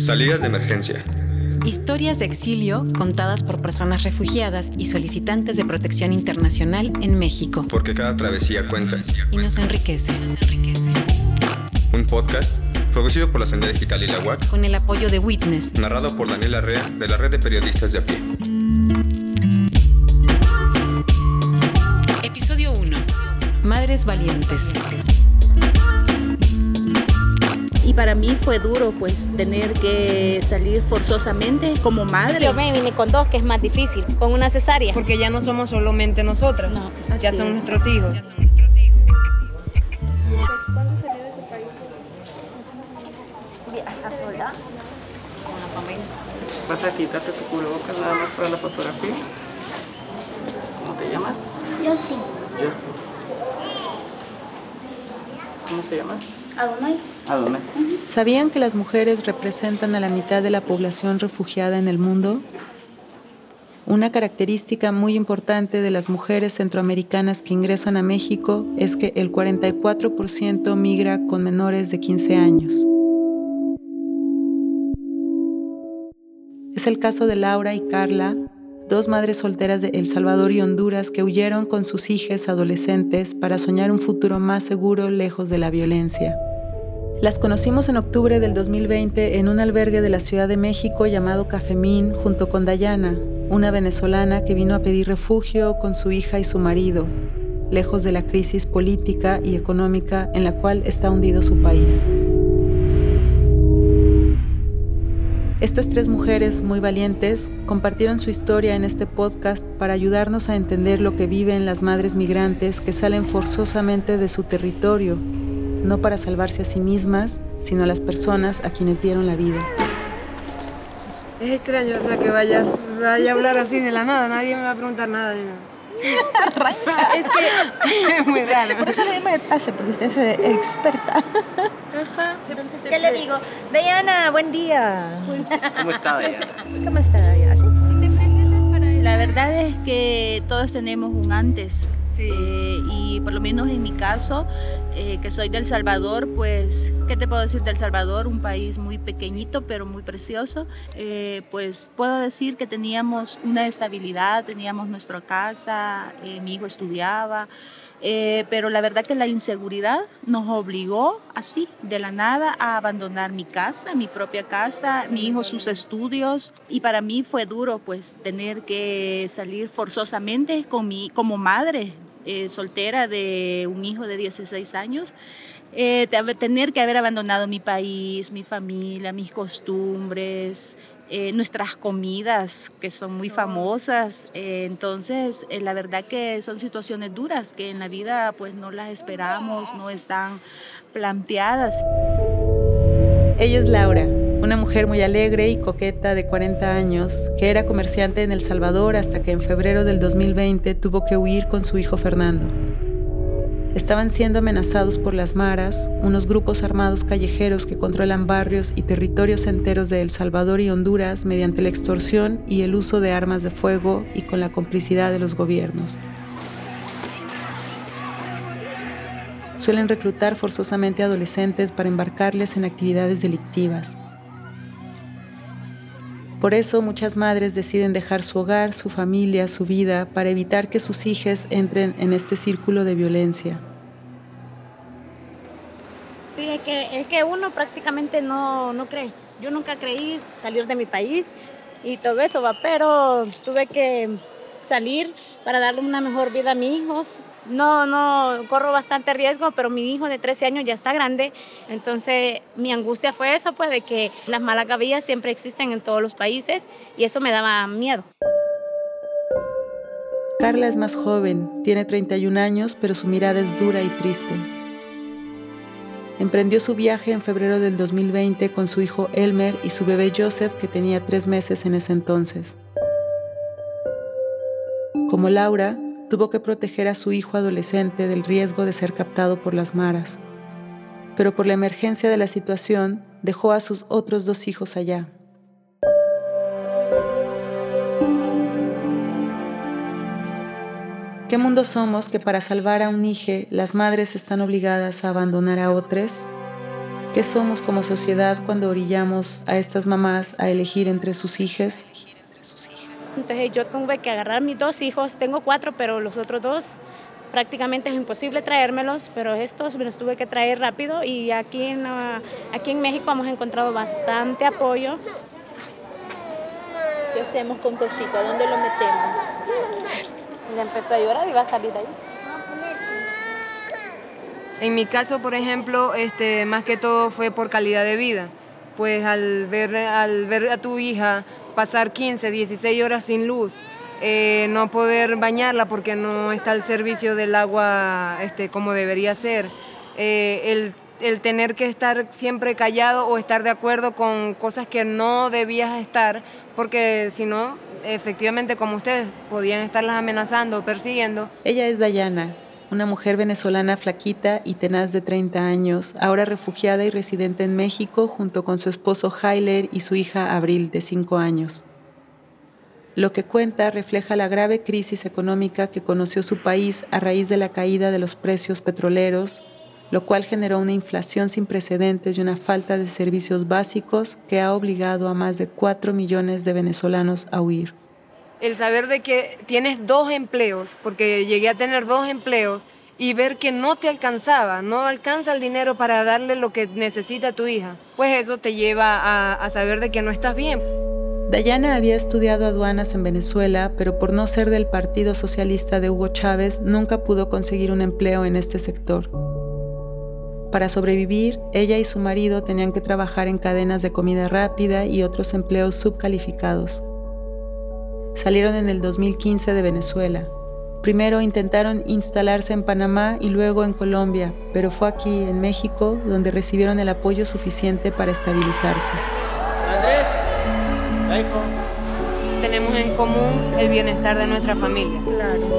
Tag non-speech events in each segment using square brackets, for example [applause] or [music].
Salidas de emergencia. Historias de exilio contadas por personas refugiadas y solicitantes de protección internacional en México. Porque cada travesía cuenta. Y nos enriquece. Un podcast producido por la Sendera Digital y la UAC. Con el apoyo de Witness. Narrado por Daniela Arrea de la Red de Periodistas de a pie. Episodio 1. Madres valientes. y para mí fue duro pues tener que salir forzosamente como madre. Yo me vine con dos, que es más difícil, con una cesárea. Porque ya no somos solamente nosotras, No, ya son es. nuestros hijos. ¿Estás sola? Vas a quitarte tu cubrebocas nada más para la fotografía. ¿Cómo te llamas? Justin, Justin. ¿Cómo se llama? Adonai, Adonai. ¿Sabían que las mujeres representan a la mitad de la población refugiada en el mundo? Una característica muy importante de las mujeres centroamericanas que ingresan a México es que el 44% migra con menores de 15 años. Es el caso de Laura y Carla, dos madres solteras de El Salvador y Honduras que huyeron con sus hijas adolescentes para soñar un futuro más seguro lejos de la violencia. Las conocimos en octubre del 2020 en un albergue de la Ciudad de México llamado Cafemín junto con Dayana, una venezolana que vino a pedir refugio con su hija y su marido, lejos de la crisis política y económica en la cual está hundido su país. Estas tres mujeres muy valientes compartieron su historia en este podcast para ayudarnos a entender lo que viven las madres migrantes que salen forzosamente de su territorio, no para salvarse a sí mismas, sino a las personas a quienes dieron la vida. Es extraño, o sea, que vaya, vaya a hablar así de la nada, nadie me va a preguntar nada de nada. [laughs] Es que Es muy raro. Por eso le dimos el pase, porque usted es experta. ¿Qué le digo? Diana, buen día. ¿Cómo está Diana? ¿Cómo está Diana? La verdad es que todos tenemos un antes. Sí. Eh, y por lo menos en mi caso, eh, que soy del Salvador, pues, ¿qué te puedo decir del Salvador? Un país muy pequeñito, pero muy precioso. Eh, pues puedo decir que teníamos una estabilidad, teníamos nuestra casa, eh, mi hijo estudiaba. Eh, pero la verdad que la inseguridad nos obligó así, de la nada, a abandonar mi casa, mi propia casa, mi hijo sus estudios. Y para mí fue duro pues tener que salir forzosamente con mi, como madre eh, soltera de un hijo de 16 años. eh, te- tener que haber abandonado mi país, mi familia, mis costumbres, eh, nuestras comidas que son muy famosas. Eh, entonces, eh, la verdad que son situaciones duras que en la vida pues no las esperamos, no están planteadas. Ella es Laura, una mujer muy alegre y coqueta de 40 años, que era comerciante en El Salvador hasta que en febrero del 2020 tuvo que huir con su hijo Fernando. Estaban siendo amenazados por las maras, unos grupos armados callejeros que controlan barrios y territorios enteros de El Salvador y Honduras mediante la extorsión y el uso de armas de fuego y con la complicidad de los gobiernos. Suelen reclutar forzosamente adolescentes para embarcarles en actividades delictivas. Por eso muchas madres deciden dejar su hogar, su familia, su vida, para evitar que sus hijas entren en este círculo de violencia. Sí, es que, es que uno prácticamente no, no cree. Yo nunca creí salir de mi país y todo eso, va, pero tuve que salir para darle una mejor vida a mis hijos. No, no, corro bastante riesgo, pero mi hijo de 13 años ya está grande, entonces mi angustia fue eso, pues de que las malas gavillas siempre existen en todos los países y eso me daba miedo. Carla es más joven, tiene 31 años, pero su mirada es dura y triste. Emprendió su viaje en febrero del 2020 con su hijo Elmer y su bebé Joseph, que tenía tres meses en ese entonces. Como Laura, tuvo que proteger a su hijo adolescente del riesgo de ser captado por las maras. Pero por la emergencia de la situación, dejó a sus otros dos hijos allá. ¿Qué mundo somos que para salvar a un hijo las madres están obligadas a abandonar a otros? ¿Qué somos como sociedad cuando orillamos a estas mamás a elegir entre sus hijas? Entonces yo tuve que agarrar mis dos hijos, tengo cuatro, pero los otros dos prácticamente es imposible traérmelos, pero estos me los tuve que traer rápido y aquí en, ah, aquí en México hemos encontrado bastante apoyo. ¿Qué hacemos con Cosito? ¿Dónde lo metemos? Ya empezó a llorar y va a salir ahí. En mi caso, por ejemplo, este, más que todo fue por calidad de vida. Pues al ver, al ver a tu hija pasar 15, 16 horas sin luz, eh, no poder bañarla porque no está al servicio del agua este, como debería ser, eh, el, el tener que estar siempre callado o estar de acuerdo con cosas que no debías estar, porque si no, efectivamente, como ustedes, podían estarlas amenazando o persiguiendo. Ella es Dayana, una mujer venezolana flaquita y tenaz de 30 años, ahora refugiada y residente en México junto con su esposo Hyler y su hija Abril, de 5 años. Lo que cuenta refleja la grave crisis económica que conoció su país a raíz de la caída de los precios petroleros, lo cual generó una inflación sin precedentes y una falta de servicios básicos que ha obligado a más de 4 millones de venezolanos a huir el saber de que tienes dos empleos, porque llegué a tener dos empleos, y ver que no te alcanzaba, no alcanza el dinero para darle lo que necesita tu hija, pues eso te lleva a, saber de que no estás bien. Dayana había estudiado aduanas en Venezuela, pero por no ser del Partido Socialista de Hugo Chávez, nunca pudo conseguir un empleo en este sector. Para sobrevivir, ella y su marido tenían que trabajar en cadenas de comida rápida y otros empleos subcalificados. Salieron en el 2015 de Venezuela. Primero intentaron instalarse en Panamá y luego en Colombia, pero fue aquí, en México, donde recibieron el apoyo suficiente para estabilizarse. Andrés, Tenemos en común el bienestar de nuestra familia.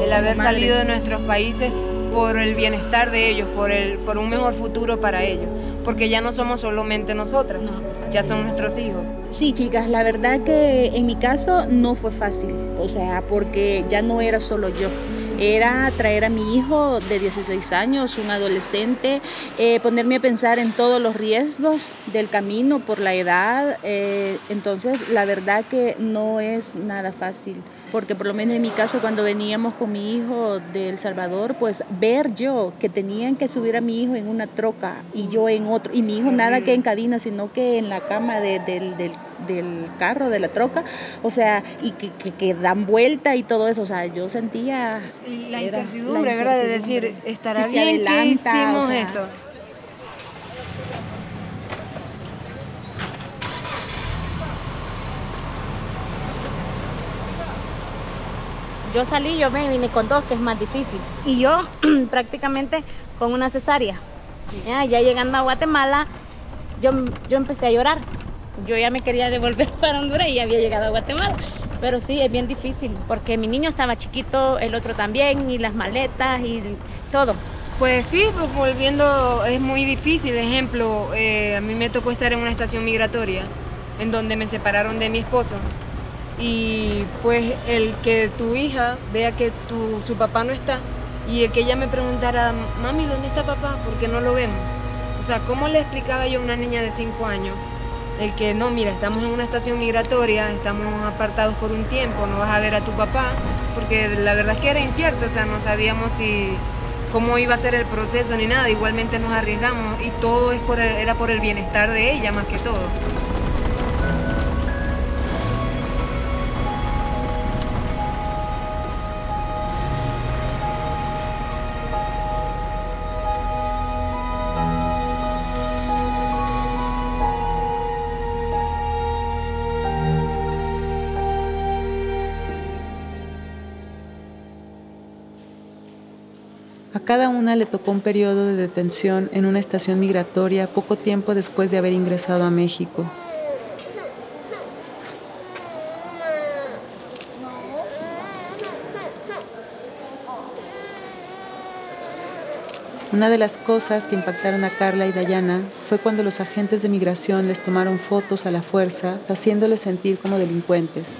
el haber salido de nuestros países por el bienestar de ellos, por, el, por un mejor futuro para ellos. Porque ya no somos solamente nosotras, ya son nuestros hijos. Sí, chicas, la verdad que en mi caso no fue fácil, o sea, porque ya no era solo yo. Era traer a mi hijo de 16 años, un adolescente, eh, ponerme a pensar en todos los riesgos del camino por la edad. Eh, entonces, la verdad que no es nada fácil porque por lo menos en mi caso cuando veníamos con mi hijo de El Salvador, pues ver yo que tenían que subir a mi hijo en una troca y yo en otro, y mi hijo nada que en cabina, sino que en la cama del, del, carro, de la troca, o sea, y que, que, dan vuelta y todo eso, o sea, yo sentía... La incertidumbre, ¿verdad? De decir, estará bien que hicimos esto. Yo salí, yo me vine con dos, que es más difícil. Y yo [clears throat] prácticamente con una cesárea. Ya, llegando a Guatemala, yo, yo empecé a llorar. Yo ya me quería devolver [laughs] para Honduras y había llegado a Guatemala. Pero sí, es bien difícil, porque mi niño estaba chiquito, el otro también, y las maletas y todo. Pues sí, pues volviendo, es muy difícil. Ejemplo, eh, a mí me tocó estar en una estación migratoria, en donde me separaron de mi esposo y pues el que tu hija vea que tu, su papá no está y el que ella me preguntara, mami, ¿dónde está papá? ¿Por qué no lo vemos? O sea, ¿cómo le explicaba yo a una niña de 5 años el que no, mira, estamos en una estación migratoria, estamos apartados por un tiempo, no vas a ver a tu papá? Porque la verdad es que era incierto, o sea, no sabíamos si cómo iba a ser el proceso ni nada, igualmente nos arriesgamos y todo es por era por el bienestar de ella más que todo. Cada una le tocó un periodo de detención en una estación migratoria poco tiempo después de haber ingresado a México. Una de las cosas que impactaron a Carla y Dayana fue cuando los agentes de migración les tomaron fotos a la fuerza, haciéndoles sentir como delincuentes.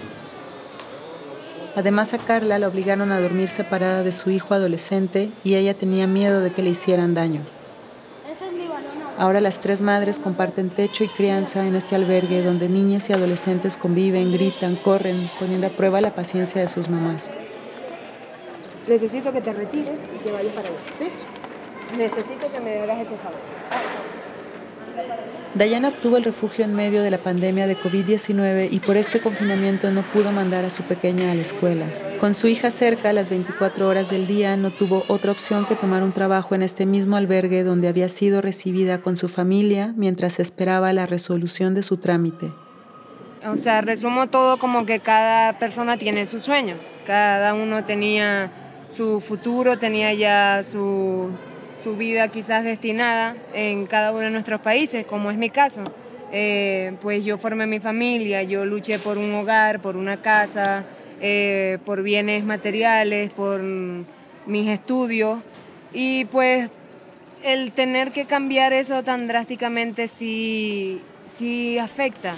Además a Carla la obligaron a dormir separada de su hijo adolescente y ella tenía miedo de que le hicieran daño. Ahora las tres madres comparten techo y crianza en este albergue donde niñas y adolescentes conviven, gritan, corren, poniendo a prueba la paciencia de sus mamás. Necesito que te retires y que vayas para allá. ¿sí? Necesito que me hagas ese favor. Dayana obtuvo el refugio en medio de la pandemia de COVID-19 y por este confinamiento no pudo mandar a su pequeña a la escuela. Con su hija cerca las 24 horas del día, no tuvo otra opción que tomar un trabajo en este mismo albergue donde había sido recibida con su familia mientras esperaba la resolución de su trámite. O sea, resumo todo como que cada persona tiene su sueño. Cada uno tenía su futuro, tenía ya su, su vida quizás destinada en cada uno de nuestros países, como es mi caso. Eh, pues yo formé mi familia, yo luché por un hogar, por una casa, eh, por bienes materiales, por mis estudios y pues el tener que cambiar eso tan drásticamente sí, sí afecta.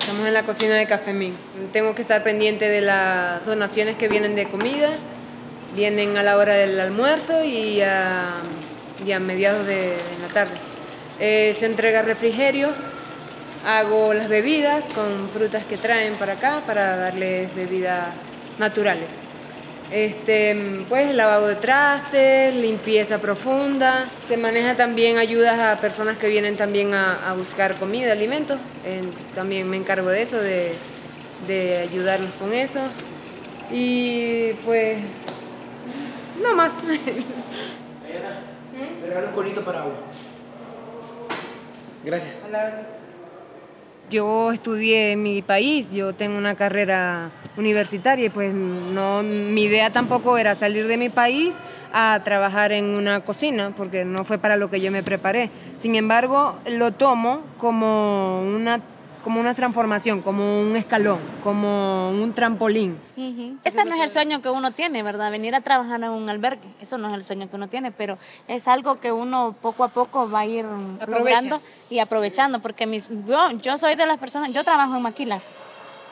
Estamos en la cocina de Café Min. Tengo que estar pendiente de las donaciones que vienen de comida, vienen a la hora del almuerzo y a, y a mediados de, la tarde. Eh, se entrega refrigerio, hago las bebidas con frutas que traen para acá para darles bebidas naturales. Este, pues lavado de trastes, limpieza profunda. Se maneja también ayudas a personas que vienen también a, buscar comida, alimentos. también me encargo de eso, de, de ayudarlos con eso. Y pues, no más. [laughs] regalo un conito para agua. Gracias. Yo estudié en mi país, yo tengo una carrera universitaria y pues no, mi idea tampoco era salir de mi país a trabajar en una cocina, porque no fue para lo que yo me preparé. Sin embargo, lo tomo como una como una transformación, como un escalón, como un trampolín. Ese no es el sueño que uno tiene, ¿verdad? Venir a trabajar en un albergue, eso no es el sueño que uno tiene, pero es algo que uno poco a poco va a ir logrando y aprovechando, porque mis, yo, yo soy de las personas, yo trabajo en maquilas.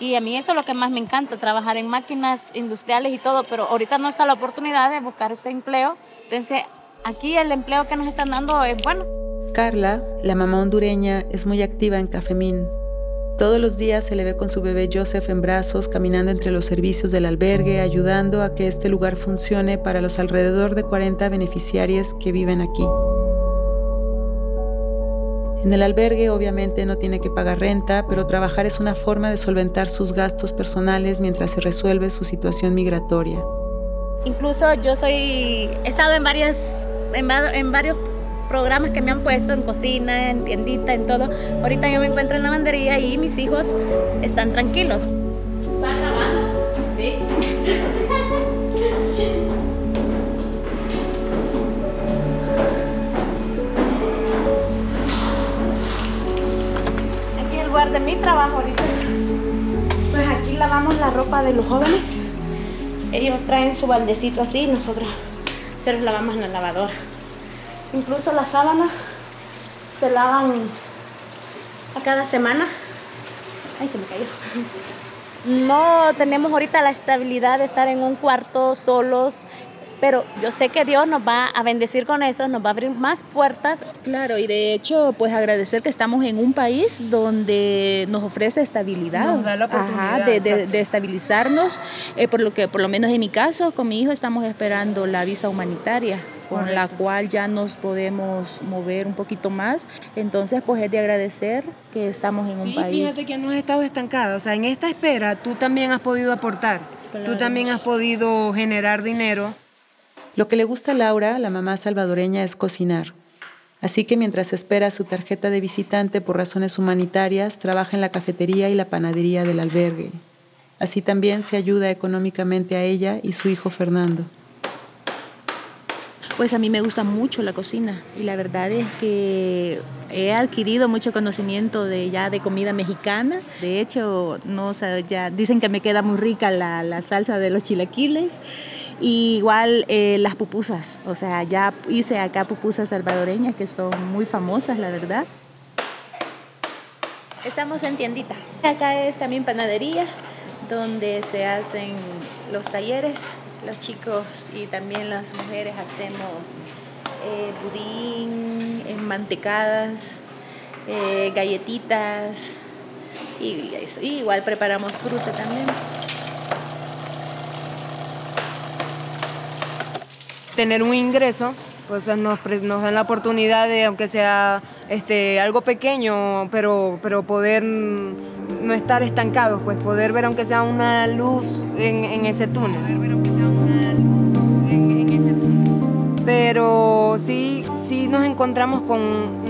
Y a mí eso es lo que más me encanta, trabajar en máquinas industriales y todo, pero ahorita no está la oportunidad de buscar ese empleo. Entonces, aquí el empleo que nos están dando es bueno. Carla, la mamá hondureña, es muy activa en Cafemín. Todos los días se le ve con su bebé Joseph en brazos, caminando entre los servicios del albergue, ayudando a que este lugar funcione para los alrededor de 40 beneficiarios que viven aquí. En el albergue obviamente no tiene que pagar renta, pero trabajar es una forma de solventar sus gastos personales mientras se resuelve su situación migratoria. Incluso yo soy, he estado en, varias, en varios programas que me han puesto en cocina, en tiendita, en todo. Ahorita yo me encuentro en la lavandería y mis hijos están tranquilos. ¿Están grabando? Sí. Aquí el lugar de mi trabajo ahorita. Pues aquí lavamos la ropa de los jóvenes. Ellos traen su baldecito así y nosotros se los lavamos en la lavadora. Incluso las sábanas se lavan a cada semana. Ay, se me cayó. No tenemos ahorita la estabilidad de estar en un cuarto solos pero yo sé que Dios nos va a bendecir con eso, nos va a abrir más puertas. Claro, y de hecho, pues agradecer que estamos en un país donde nos ofrece estabilidad. Nos da la oportunidad. de, estabilizarnos, eh, por lo que, por lo menos en mi caso, con mi hijo estamos esperando la visa humanitaria con la cual ya nos podemos mover un poquito más. Entonces, pues es de agradecer que estamos en un país. Fíjate que no has estado estancada, o sea, en esta espera tú también has podido aportar, tú también has podido generar dinero lo que le gusta a Laura, la mamá salvadoreña, es cocinar. Así que mientras espera su tarjeta de visitante por razones humanitarias, trabaja en la cafetería y la panadería del albergue. Así también se ayuda económicamente a ella y su hijo Fernando. Pues a mí me gusta mucho la cocina y la verdad es que he adquirido mucho conocimiento de ya de comida mexicana. De hecho, no ya dicen que me queda muy rica la, la salsa de los chilaquiles igual eh, las pupusas, o sea, ya hice acá pupusas salvadoreñas que son muy famosas, la verdad. Estamos en tiendita. Acá es también panadería, donde se hacen los talleres. Los chicos y también las mujeres hacemos eh, budín, mantecadas, eh, galletitas y eso. Y igual preparamos fruta también. Tener un ingreso, pues nos, nos dan la oportunidad de, aunque sea este, algo pequeño, pero, pero poder no estar estancados, pues poder ver aunque sea una luz en, en ese túnel. Pero sí, sí nos encontramos con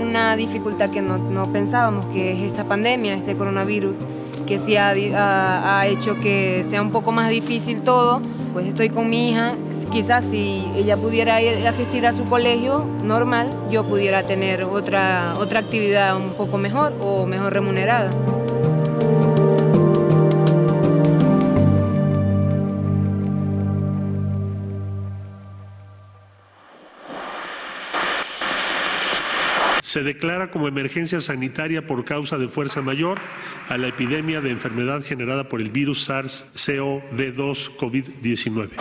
una dificultad que no, no pensábamos, que es esta pandemia, este coronavirus, que sí ha, ha, ha hecho que sea un poco más difícil todo. Pues estoy con mi hija, quizás si ella pudiera asistir a su colegio normal, yo pudiera tener otra, otra actividad un poco mejor o mejor remunerada. Se declara como emergencia sanitaria por causa de fuerza mayor a la epidemia de enfermedad generada por el virus SARS-CoV-2 COVID-19.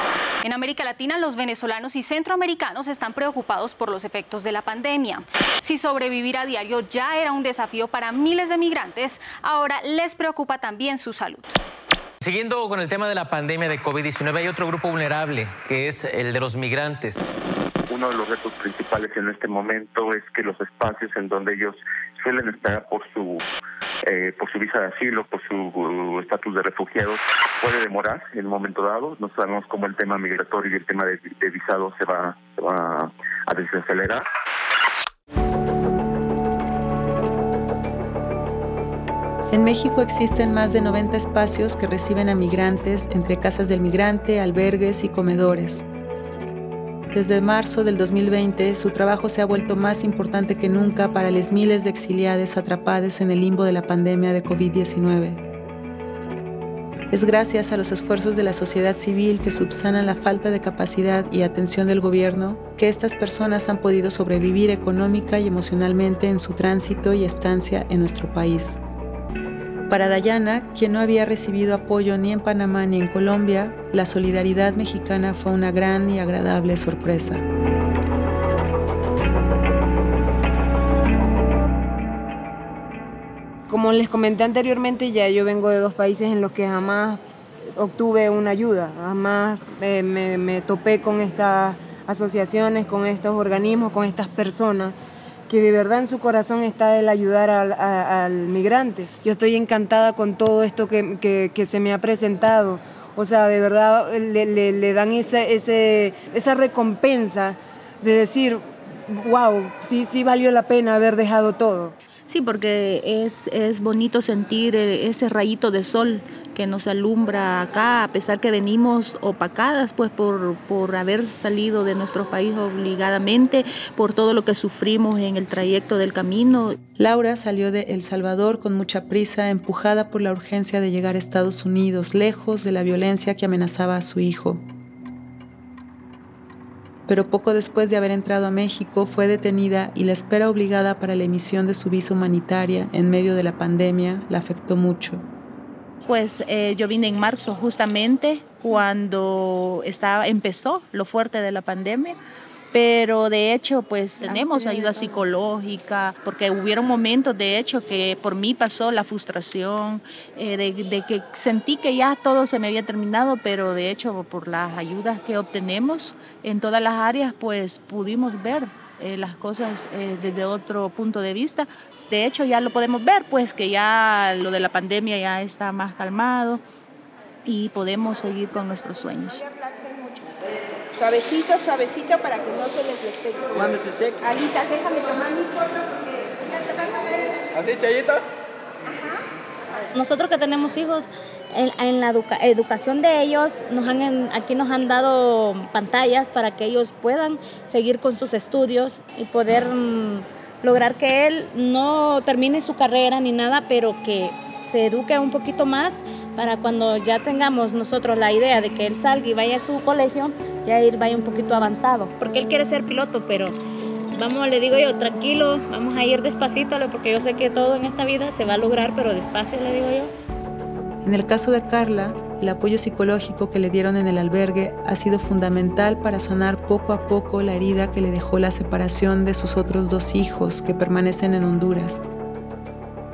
En América Latina, los venezolanos y centroamericanos están preocupados por los efectos de la pandemia. Si sobrevivir a diario ya era un desafío para miles de migrantes, ahora les preocupa también su salud. Siguiendo con el tema de la pandemia de COVID-19, hay otro grupo vulnerable, que es el de los migrantes uno de los retos principales en este momento es que los espacios en donde ellos suelen estar por su eh, por su visa de asilo, por su estatus de refugiados, puede demorar en un momento dado. No sabemos cómo el tema migratorio y el tema de, de visado se va, se va a desacelerar. En México existen más de 90 espacios que reciben a migrantes entre casas del migrante, albergues y comedores. Desde marzo del 2020, su trabajo se ha vuelto más importante que nunca para las miles de exiliados atrapados en el limbo de la pandemia de COVID-19. Es gracias a los esfuerzos de la sociedad civil que subsanan la falta de capacidad y atención del gobierno que estas personas han podido sobrevivir económica y emocionalmente en su tránsito y estancia en nuestro país. Para Dayana, quien no había recibido apoyo ni en Panamá ni en Colombia, la solidaridad mexicana fue una gran y agradable sorpresa. Como les comenté anteriormente, ya yo vengo de dos países en los que jamás obtuve una ayuda, jamás me, me topé con estas asociaciones, con estos organismos, con estas personas que de verdad en su corazón está el ayudar al, migrante. Yo estoy encantada con todo esto que, se me ha presentado. O sea, de verdad le, dan ese, esa recompensa de decir, wow, sí, sí valió la pena haber dejado todo. Sí, porque es, es bonito sentir eh, ese rayito de sol que nos alumbra acá, a pesar que venimos opacadas pues por, por haber salido de nuestro país obligadamente, por todo lo que sufrimos en el trayecto del camino. Laura salió de El Salvador con mucha prisa, empujada por la urgencia de llegar a Estados Unidos, lejos de la violencia que amenazaba a su hijo pero poco después de haber entrado a México fue detenida y la espera obligada para la emisión de su visa humanitaria en medio de la pandemia la afectó mucho. Pues eh, yo vine en marzo justamente cuando estaba, empezó lo fuerte de la pandemia pero de hecho pues tenemos ayuda psicológica, porque hubieron momentos de hecho que por mí pasó la frustración, eh, de, que sentí que ya todo se me había terminado, pero de hecho por las ayudas que obtenemos en todas las áreas pues pudimos ver eh, las cosas eh, desde otro punto de vista. De hecho ya lo podemos ver pues que ya lo de la pandemia ya está más calmado y podemos seguir con nuestros sueños. Suavecito, suavecito para que no se les despegue. Se. Alitas, déjame tomar mi foto porque ya van a ver. ¿Así, Chayita? Nosotros que tenemos hijos, en, la educación de ellos, nos han, aquí nos han dado pantallas para que ellos puedan seguir con sus estudios y poder mm, lograr que él no termine su carrera ni nada, pero que se eduque un poquito más para cuando ya tengamos nosotros la idea de que él salga y vaya a su colegio, ya él vaya un poquito avanzado, porque él quiere ser piloto, pero vamos, le digo yo, tranquilo, vamos a ir despacito, porque yo sé que todo en esta vida se va a lograr, pero despacio, le digo yo. En el caso de Carla, el apoyo psicológico que le dieron en el albergue ha sido fundamental para sanar poco a poco la herida que le dejó la separación de sus otros dos hijos que permanecen en Honduras.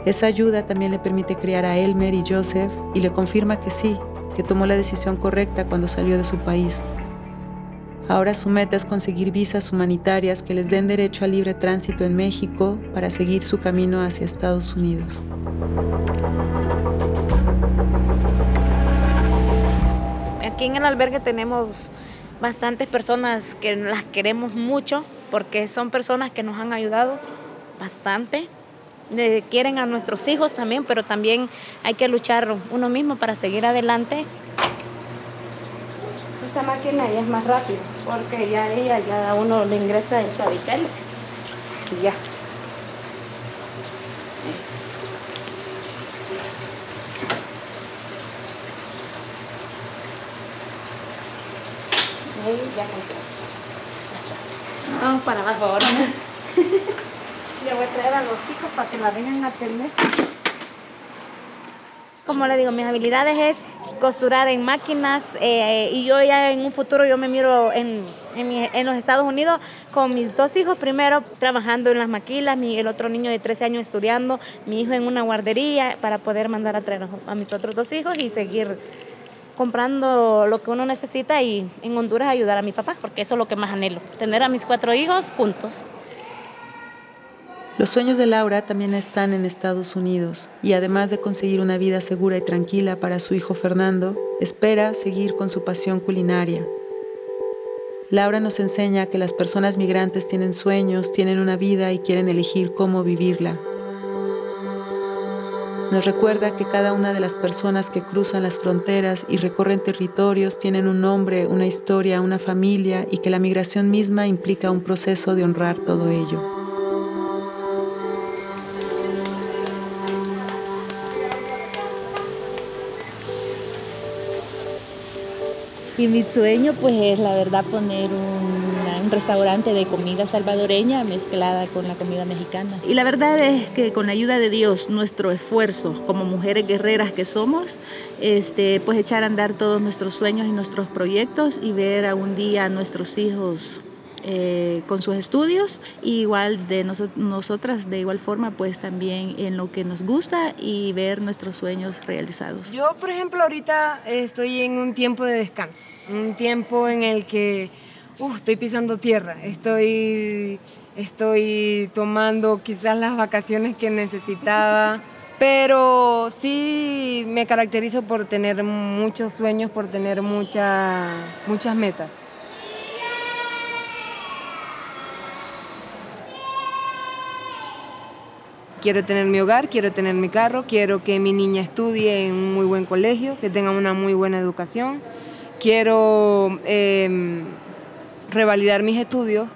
Esa ayuda también le permite criar a Elmer y Joseph y le confirma que sí, que tomó la decisión correcta cuando salió de su país. Ahora su meta es conseguir visas humanitarias que les den derecho a libre tránsito en México para seguir su camino hacia Estados Unidos. Aquí en el albergue tenemos bastantes personas que las queremos mucho porque son personas que nos han ayudado bastante. Quieren a nuestros hijos también, pero también hay que luchar uno mismo para seguir adelante. Esta máquina ya es más rápida porque ya ella ya uno le ingresa el suavitel y ya. Ahí ya funciona. Ya está. Vamos para abajo ahora. [laughs] Le voy a traer a los chicos para que la vengan a atender. Como le digo, mis habilidades es costurar en máquinas eh, y yo ya en un futuro yo me miro en, en los Estados Unidos con mis dos hijos primero trabajando en las maquilas, mi, el otro niño de 13 años estudiando, mi hijo en una guardería para poder mandar a traer a mis otros dos hijos y seguir comprando lo que uno necesita y en Honduras ayudar a mi papá, porque eso es lo que más anhelo, tener a mis cuatro hijos juntos. Los sueños de Laura también están en Estados Unidos y además de conseguir una vida segura y tranquila para su hijo Fernando, espera seguir con su pasión culinaria. Laura nos enseña que las personas migrantes tienen sueños, tienen una vida y quieren elegir cómo vivirla. Nos recuerda que cada una de las personas que cruzan las fronteras y recorren territorios tienen un nombre, una historia, una familia y que la migración misma implica un proceso de honrar todo ello. Y mi sueño pues es la verdad poner un, restaurante de comida salvadoreña mezclada con la comida mexicana. Y la verdad es que con la ayuda de Dios, nuestro esfuerzo como mujeres guerreras que somos, este, pues echar a andar todos nuestros sueños y nuestros proyectos y ver a un día a nuestros hijos eh, con sus estudios, y igual de noso- nosotras de igual forma pues también en lo que nos gusta y ver nuestros sueños realizados. Yo, por ejemplo, ahorita estoy en un tiempo de descanso, un tiempo en el que uf, estoy pisando tierra, estoy, estoy tomando quizás las vacaciones que necesitaba, pero sí me caracterizo por tener muchos sueños, por tener mucha- muchas metas. Quiero tener mi hogar, quiero tener mi carro, quiero que mi niña estudie en un muy buen colegio, que tenga una muy buena educación. Quiero em, revalidar mis estudios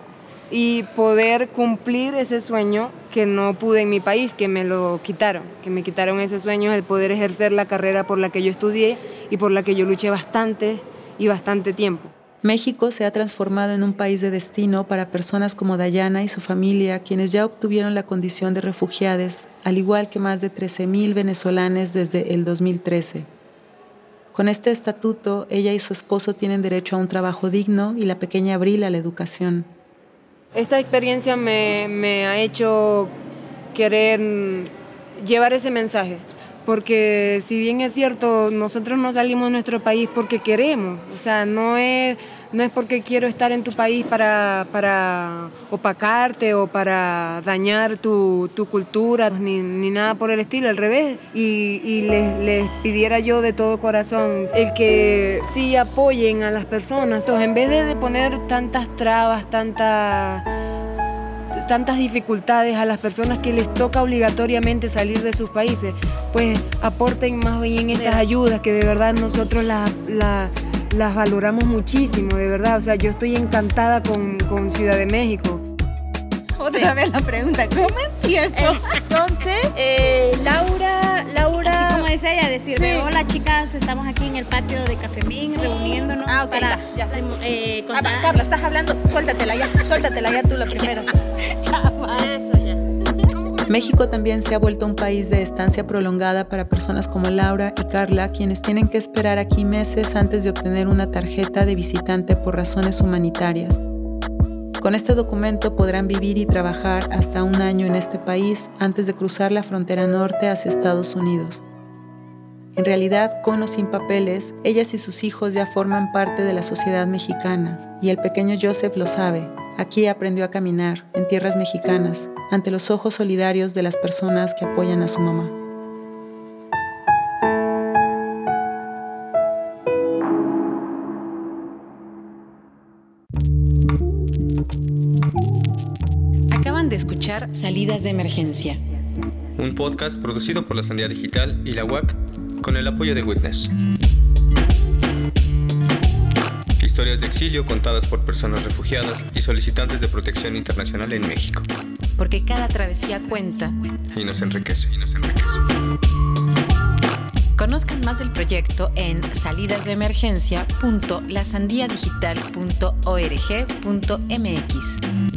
y poder cumplir ese sueño que no pude en mi país, que me lo quitaron, que me quitaron ese sueño de poder ejercer la carrera por la que yo estudié y por la que yo luché bastante y bastante tiempo. México se ha transformado en un país de destino para personas como Dayana y su familia, quienes ya obtuvieron la condición de refugiadas, al igual que más de 13.000 venezolanos desde el 2013. Con este estatuto, ella y su esposo tienen derecho a un trabajo digno y la pequeña Abril a la educación. Esta experiencia me ha hecho querer llevar ese mensaje, porque si bien es cierto, nosotros no salimos de nuestro país porque queremos, o sea, no es, no es porque quiero estar en tu país para, para opacarte o para dañar tu, tu cultura, ni, ni nada por el estilo, al revés. Y, y les, les pidiera yo de todo corazón el que sí apoyen a las personas, sea, en vez de, poner tantas trabas, tantas tantas dificultades a las personas que les toca obligatoriamente salir de sus países, pues aporten más bien estas ayudas que de verdad nosotros las, las, las valoramos muchísimo, de verdad. O sea, yo estoy encantada con, con Ciudad de México. Otra vez la pregunta, ¿cómo empiezo? Entonces, eh, Laura, Laura... Así como dice ella, decirle, Sí. hola chicas, estamos aquí en el patio de Cafemín reuniéndonos Ah, ok, para va, ya. eh, Ah, contar- va, Carla, estás hablando, suéltatela ya, suéltatela ya tú la [laughs] primera. Chava. Eso ya. México también se ha vuelto un país de estancia prolongada para personas como Laura y Carla, quienes tienen que esperar aquí meses antes de obtener una tarjeta de visitante por razones humanitarias. Con este documento podrán vivir y trabajar hasta un año en este país antes de cruzar la frontera norte hacia Estados Unidos. En realidad, con o sin papeles, ellas y sus hijos ya forman parte de la sociedad mexicana, y el pequeño Joseph lo sabe. Aquí aprendió a caminar, en tierras mexicanas, ante los ojos solidarios de las personas que apoyan a su mamá. escuchar Salidas de Emergencia. Un podcast producido por la Sandía Digital y la UAC con el apoyo de Witness. Historias de exilio contadas por personas refugiadas y solicitantes de protección internacional en México. Porque cada travesía cuenta. Y nos enriquece. Y nos enriquece. Conozcan más del proyecto en salidasdeemergencia.lasandiadigital.org.mx.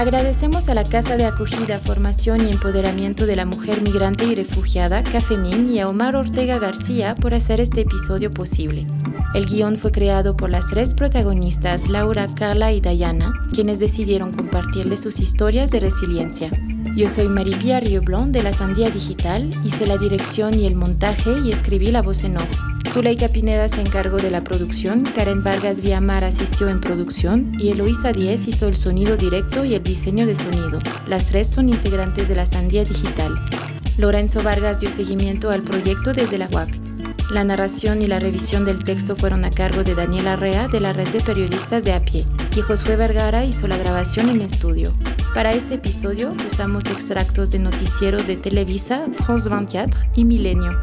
Agradecemos a la Casa de Acogida, Formación y Empoderamiento de la Mujer Migrante y Refugiada, CAFEMIN, y a Omar Ortega García por hacer este episodio posible. El guion fue creado por las tres protagonistas, Laura, Carla y Dayana, quienes decidieron compartirles sus historias de resiliencia. Yo soy Maripia Blanc de la Sandía Digital, hice la dirección y el montaje y escribí la voz en off. Zuleika Pineda se encargó de la producción, Karen Vargas Villamar asistió en producción y Eloisa Díez hizo el sonido directo y el diseño de sonido. Las tres son integrantes de la Sandía Digital. Lorenzo Vargas dio seguimiento al proyecto desde la UAC. La narración y la revisión del texto fueron a cargo de Daniela Rea de la red de periodistas de a pie y Josué Vergara hizo la grabación en estudio. Para este episodio usamos extractos de noticieros de Televisa, France 24 y Milenio.